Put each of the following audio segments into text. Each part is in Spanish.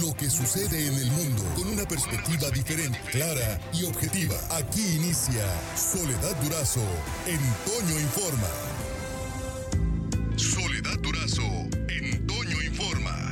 lo que sucede en el mundo con una perspectiva diferente, clara y objetiva. Aquí inicia Soledad Durazo en Toño Informa. Soledad Durazo en Toño Informa.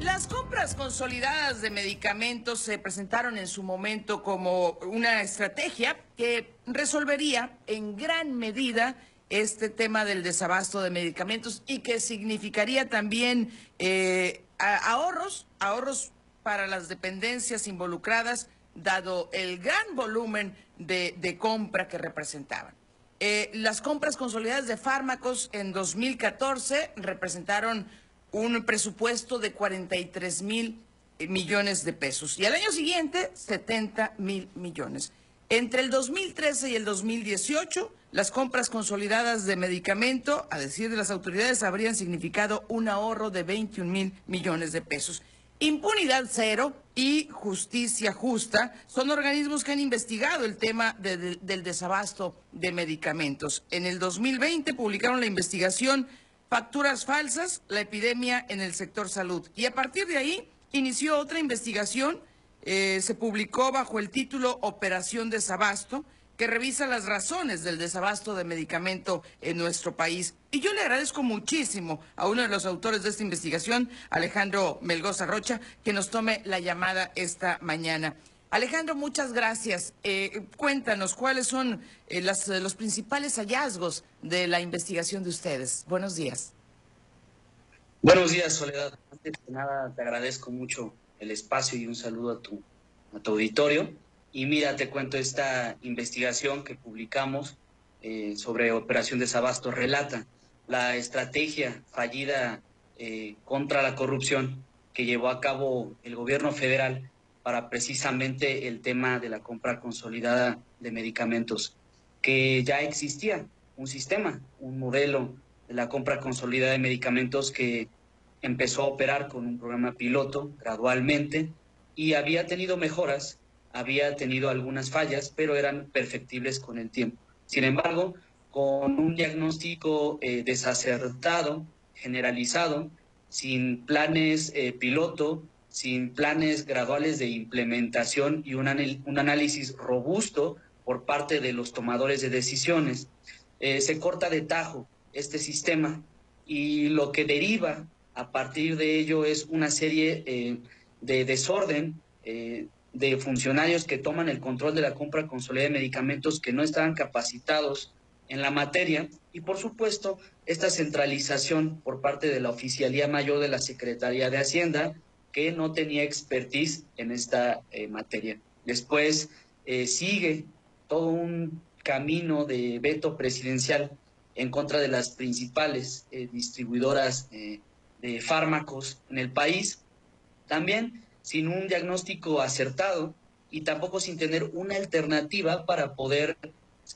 Las compras consolidadas de medicamentos se presentaron en su momento como una estrategia que resolvería en gran medida este tema del desabasto de medicamentos y que significaría también eh, ahorros, ahorros para las dependencias involucradas, dado el gran volumen de, compra que representaban. Eh, las compras consolidadas de fármacos en 2014 representaron un presupuesto de 43 mil millones de pesos y al año siguiente 70 mil millones. Entre el 2013 y el 2018, las compras consolidadas de medicamento, a decir de las autoridades, habrían significado un ahorro de 21 mil millones de pesos. Impunidad cero y justicia justa son organismos que han investigado el tema del desabasto de medicamentos. En el 2020 publicaron la investigación Facturas falsas, la epidemia en el sector salud. Y a partir de ahí inició otra investigación eh, se publicó bajo el título Operación Desabasto, que revisa las razones del desabasto de medicamento en nuestro país. Y yo le agradezco muchísimo a uno de los autores de esta investigación, Alejandro Melgoza Rocha, que nos tome la llamada esta mañana. Alejandro, muchas gracias. Eh, cuéntanos cuáles son eh, los principales hallazgos de la investigación de ustedes. Buenos días. Buenos días, Soledad. Antes de nada, te agradezco mucho el espacio y un saludo a tu, a tu auditorio. Y mira, te cuento esta investigación que publicamos eh, sobre Operación Desabasto. Relata la estrategia fallida eh, contra la corrupción que llevó a cabo el gobierno federal para precisamente el tema de la compra consolidada de medicamentos, que ya existía un sistema, un modelo de la compra consolidada de medicamentos que empezó a operar con un programa piloto gradualmente y había tenido mejoras, había tenido algunas fallas, pero eran perfectibles con el tiempo. Sin embargo, con un diagnóstico eh, desacertado, generalizado, sin planes eh, piloto, sin planes graduales de implementación y un, análisis robusto por parte de los tomadores de decisiones, eh, se corta de tajo este sistema y lo que deriva a partir de ello es una serie eh, de desorden eh, de funcionarios que toman el control de la compra consolidada de medicamentos que no estaban capacitados en la materia y por supuesto esta centralización por parte de la Oficialía Mayor de la Secretaría de Hacienda que no tenía expertise en esta eh, materia. Después sigue todo un camino de veto presidencial en contra de las principales distribuidoras de fármacos en el país, también sin un diagnóstico acertado y tampoco sin tener una alternativa para poder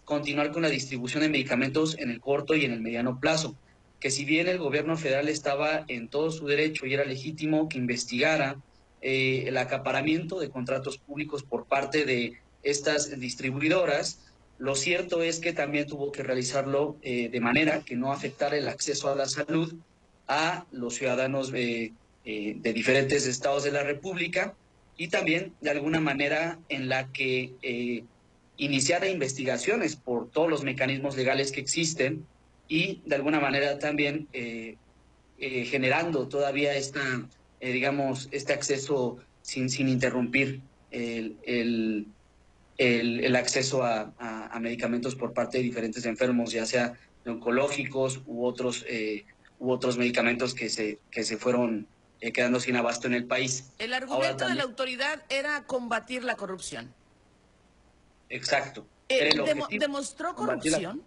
continuar con la distribución de medicamentos en el corto y en el mediano plazo. Que si bien el gobierno federal estaba en todo su derecho y era legítimo que investigara eh, el acaparamiento de contratos públicos por parte de estas distribuidoras, lo cierto es que también tuvo que realizarlo eh, de manera que no afectara el acceso a la salud a los ciudadanos eh, de diferentes estados de la República y también de alguna manera en la que eh, iniciara investigaciones por todos los mecanismos legales que existen y de alguna manera también eh, generando todavía esta, digamos, este acceso sin, sin interrumpir el, el, el, acceso a, medicamentos por parte de diferentes enfermos, ya sea oncológicos u otros u otros medicamentos que se, que se fueron eh, quedando sin abasto en el país. El argumento de la autoridad era combatir la corrupción. Exacto. Eh, ¿Demostró corrupción?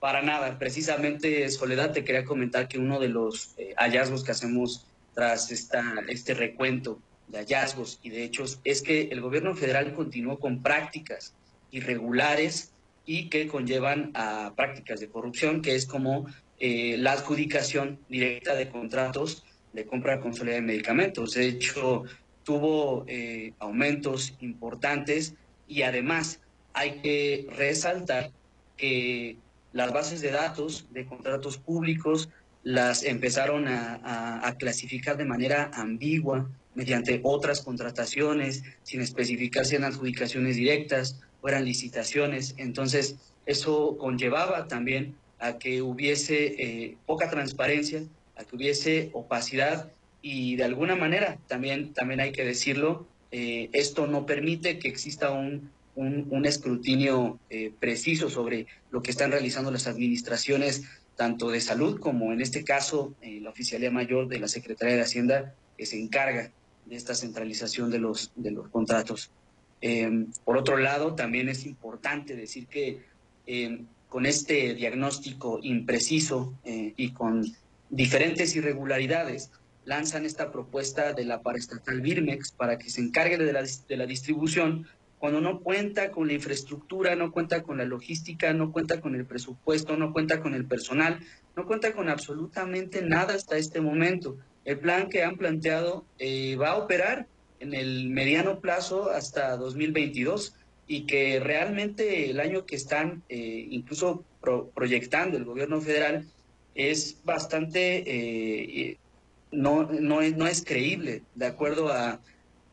Para nada. Precisamente, Soledad, te quería comentar que uno de los eh, hallazgos que hacemos tras esta, este recuento de hallazgos y de hechos es que el gobierno federal continuó con prácticas irregulares y que conllevan a prácticas de corrupción, que es como eh, la adjudicación directa de contratos de compra consolidada de medicamentos. De hecho, tuvo eh, aumentos importantes y además hay que resaltar que las bases de datos de contratos públicos las empezaron a, clasificar de manera ambigua mediante otras contrataciones, sin especificar si eran adjudicaciones directas o eran licitaciones. Entonces, eso conllevaba también a que hubiese eh, poca transparencia, a que hubiese opacidad y de alguna manera, también, también hay que decirlo, eh, esto no permite que exista un, un, escrutinio eh, preciso sobre lo que están realizando las administraciones tanto de salud como en este caso la Oficialía Mayor de la Secretaría de Hacienda que se encarga de esta centralización de los, de los contratos. Em, por otro lado, también es importante decir que em, con este diagnóstico impreciso eh, y con diferentes irregularidades, lanzan esta propuesta de la paraestatal Birmex para que se encargue de la, de la distribución cuando no cuenta con la infraestructura, no cuenta con la logística, no cuenta con el presupuesto, no cuenta con el personal, no cuenta con absolutamente nada hasta este momento. El plan que han planteado eh, va a operar en el mediano plazo hasta 2022 y que realmente el año que están eh, incluso proyectando el gobierno federal es bastante, eh, no, no, no es creíble, de acuerdo a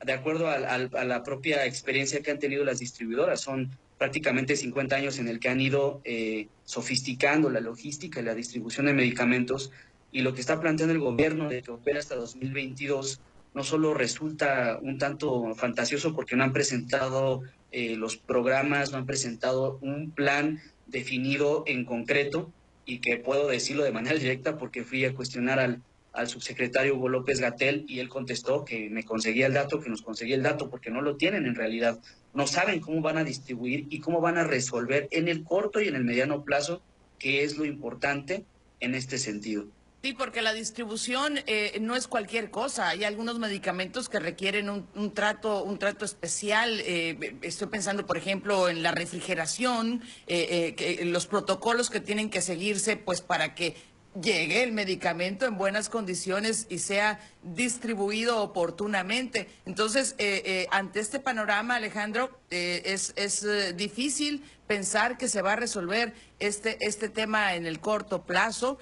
de acuerdo a, la propia experiencia que han tenido las distribuidoras. Son prácticamente 50 años en el que han ido eh, sofisticando la logística y la distribución de medicamentos y lo que está planteando el gobierno de que opera hasta 2022 no solo resulta un tanto fantasioso porque no han presentado eh, los programas, no han presentado un plan definido en concreto y que puedo decirlo de manera directa porque fui a cuestionar al, subsecretario Hugo López Gatel y él contestó que me conseguía el dato, que nos conseguía el dato, porque no lo tienen en realidad. No saben cómo van a distribuir y cómo van a resolver en el corto y en el mediano plazo, que es lo importante en este sentido. Sí, porque la distribución eh, no es cualquier cosa. Hay algunos medicamentos que requieren un, trato, un trato especial. Eh, estoy pensando, por ejemplo, en la refrigeración, eh, los protocolos que tienen que seguirse, pues para que llegue el medicamento en buenas condiciones y sea distribuido oportunamente. Entonces, eh, eh, ante este panorama, Alejandro, eh, es, es difícil pensar que se va a resolver este, este tema en el corto plazo.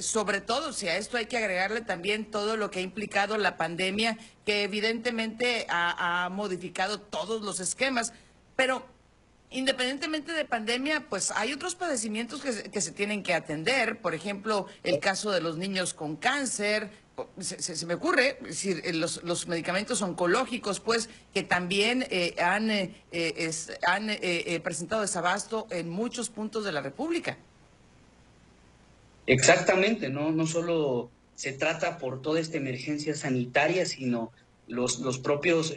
Sobre todo si a esto hay que agregarle también todo lo que ha implicado la pandemia, que evidentemente ha, modificado todos los esquemas. Pero Independientemente de pandemia, pues hay otros padecimientos que se, que se tienen que atender, por ejemplo, el caso de los niños con cáncer, se, me ocurre, eh, los, los, medicamentos oncológicos, pues, que también eh, han, eh, han presentado desabasto en muchos puntos de la República. Exactamente, no, no solo se trata por toda esta emergencia sanitaria, sino los, los propios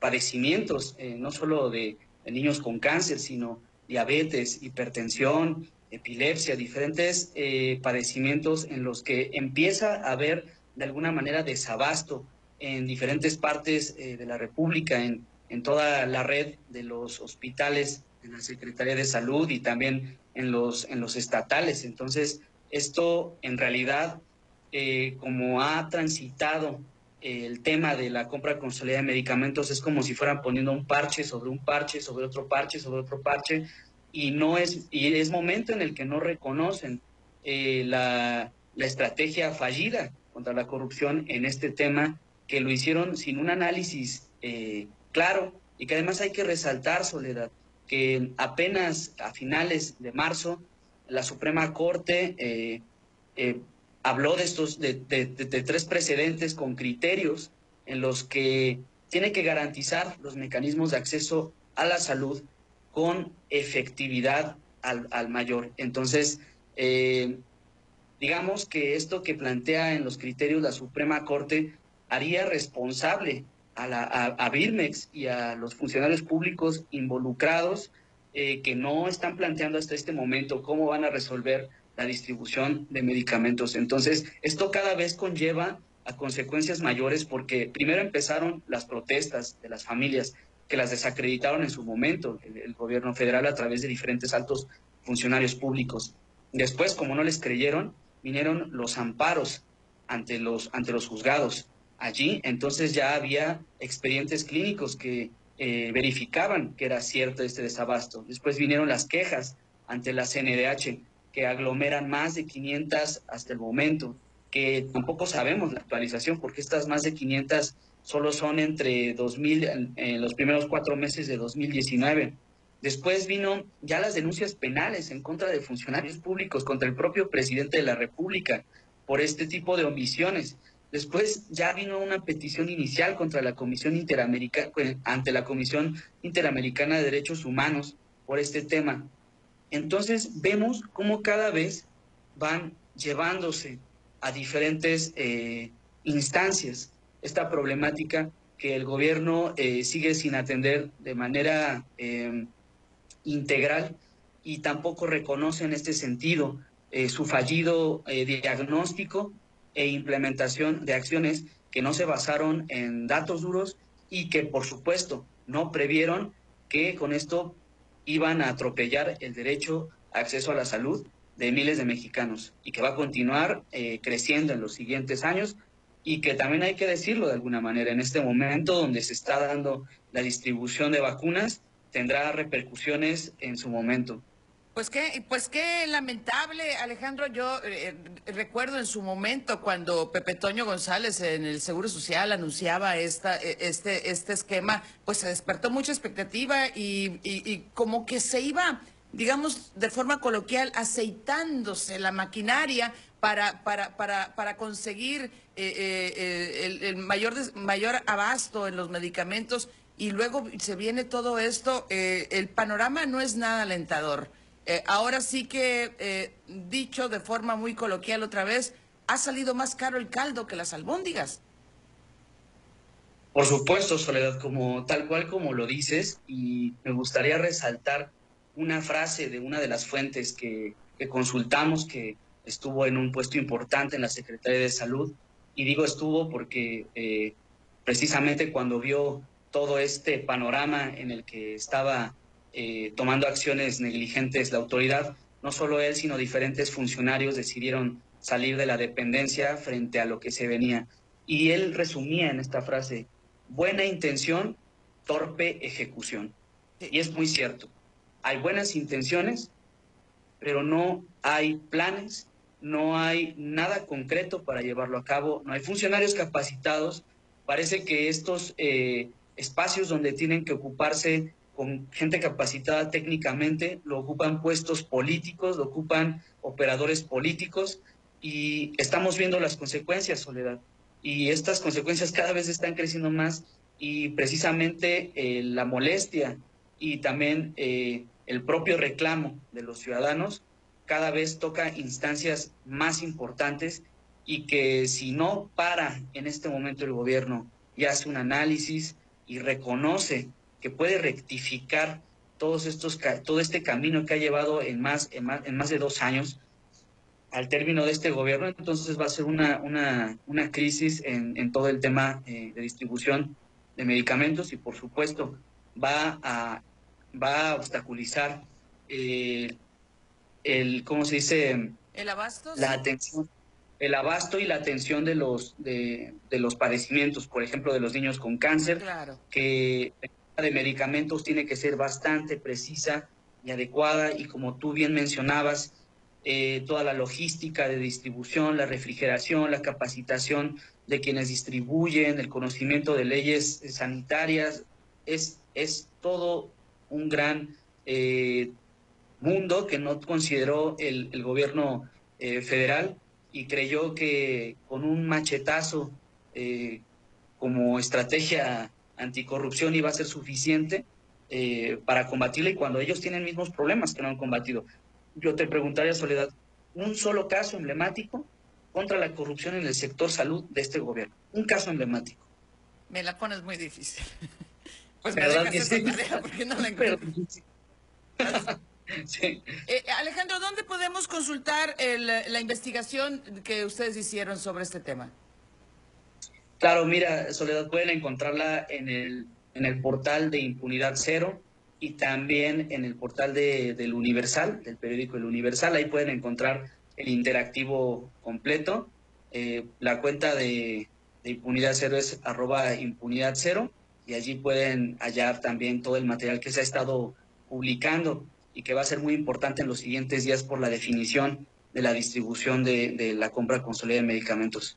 padecimientos, no solo de niños con cáncer, sino diabetes, hipertensión, epilepsia, diferentes eh, padecimientos en los que empieza a haber de alguna manera desabasto en diferentes partes eh, de la República, en, en, toda la red de los hospitales, en la Secretaría de Salud y también en los, en los estatales. Entonces, esto en realidad, eh, como ha transitado el tema de la compra consolidada de medicamentos es como si fueran poniendo un parche sobre un parche, sobre otro parche, sobre otro parche, y no es, y es momento en el que no reconocen eh, la, estrategia fallida contra la corrupción en este tema, que lo hicieron sin un análisis eh, claro, y que además hay que resaltar, Soledad, que apenas a finales de marzo la Suprema Corte eh, habló de estos, de, tres precedentes con criterios en los que tiene que garantizar los mecanismos de acceso a la salud con efectividad al, mayor. Entonces, eh, digamos que esto que plantea en los criterios la Suprema Corte haría responsable a, la, a, Birmex y a los funcionarios públicos involucrados eh, que no están planteando hasta este momento cómo van a resolver la distribución de medicamentos. Entonces, esto cada vez conlleva a consecuencias mayores porque primero empezaron las protestas de las familias que las desacreditaron en su momento el, gobierno federal a través de diferentes altos funcionarios públicos. Después, como no les creyeron, vinieron los amparos ante los, ante los juzgados. Allí entonces ya había expedientes clínicos que eh, verificaban que era cierto este desabasto. Después vinieron las quejas ante la CNDH que aglomeran más de 500 hasta el momento, que tampoco sabemos la actualización porque estas más de 500 solo son entre 2000, en los primeros cuatro meses de 2019. Después vino ya las denuncias penales en contra de funcionarios públicos, contra el propio presidente de la República por este tipo de omisiones. Después ya vino una petición inicial contra la Comisión Interamericana, ante la Comisión Interamericana de Derechos Humanos por este tema. Entonces vemos cómo cada vez van llevándose a diferentes eh, instancias esta problemática que el gobierno eh, sigue sin atender de manera em, integral y tampoco reconoce en este sentido eh, su fallido diagnóstico e implementación de acciones que no se basaron en datos duros y que por supuesto no previeron que con esto iban a atropellar el derecho a acceso a la salud de miles de mexicanos y que va a continuar eh, creciendo en los siguientes años y que también hay que decirlo de alguna manera, en este momento donde se está dando la distribución de vacunas, tendrá repercusiones en su momento. Pues qué, pues qué lamentable, Alejandro. Yo eh, recuerdo en su momento cuando Pepe Toño González en el Seguro Social anunciaba esta, e, este, este esquema, pues se despertó mucha expectativa y, como que se iba, digamos, de forma coloquial, aceitándose la maquinaria para, para, para, para conseguir eh, eh, el, el, mayor, mayor abasto en los medicamentos y luego se viene todo esto. el panorama no es nada alentador. Eh, ahora sí que, eh, dicho de forma muy coloquial otra vez, ha salido más caro el caldo que las albóndigas. Por supuesto, Soledad, como tal cual como lo dices, y me gustaría resaltar una frase de una de las fuentes que, consultamos, que estuvo en un puesto importante en la Secretaría de Salud, y digo estuvo porque eh, precisamente cuando vio todo este panorama en el que estaba eh, tomando acciones negligentes la autoridad, no solo él, sino diferentes funcionarios decidieron salir de la dependencia frente a lo que se venía. Y él resumía en esta frase, buena intención, torpe ejecución. Y es muy cierto, hay buenas intenciones, pero no hay planes, no hay nada concreto para llevarlo a cabo, no hay funcionarios capacitados. Parece que estos eh, espacios donde tienen que ocuparse con gente capacitada técnicamente, lo ocupan puestos políticos, lo ocupan operadores políticos y estamos viendo las consecuencias, Soledad. Y estas consecuencias cada vez están creciendo más y precisamente eh, la molestia y también eh, el propio reclamo de los ciudadanos cada vez toca instancias más importantes y que si no para en este momento el gobierno y hace un análisis y reconoce que puede rectificar todos estos, todo este camino que ha llevado en más, en más, en más de dos años al término de este gobierno, entonces va a ser una, una, una crisis en, en, todo el tema eh, de distribución de medicamentos y por supuesto va a, va a obstaculizar eh, el, ¿cómo se dice? El abasto. La atención, el abasto y la atención de los, de, de los padecimientos, por ejemplo, de los niños con cáncer, claro. que de medicamentos tiene que ser bastante precisa y adecuada y como tú bien mencionabas, eh, toda la logística de distribución, la refrigeración, la capacitación de quienes distribuyen, el conocimiento de leyes sanitarias, es, es todo un gran eh, mundo que no consideró el, gobierno eh, federal y creyó que con un machetazo como estrategia anticorrupción iba a ser suficiente eh, para combatirla y cuando ellos tienen mismos problemas que no han combatido. Yo te preguntaría, Soledad, un solo caso emblemático contra la corrupción en el sector salud de este gobierno. Un caso emblemático. Me la pones muy difícil. Pues me dejas esa tarea porque no la encuentro. sí. eh, Alejandro, ¿dónde podemos consultar el, la investigación que ustedes hicieron sobre este tema? Claro, mira, Soledad, pueden encontrarla en el, en el portal de Impunidad Cero y también en el portal de, del Universal, del periódico El Universal. Ahí pueden encontrar el interactivo completo. Eh, la cuenta de, Impunidad Cero es arroba impunidad cero y allí pueden hallar también todo el material que se ha estado publicando. y que va a ser muy importante en los siguientes días por la definición de la distribución de, de la compra consolidada de medicamentos.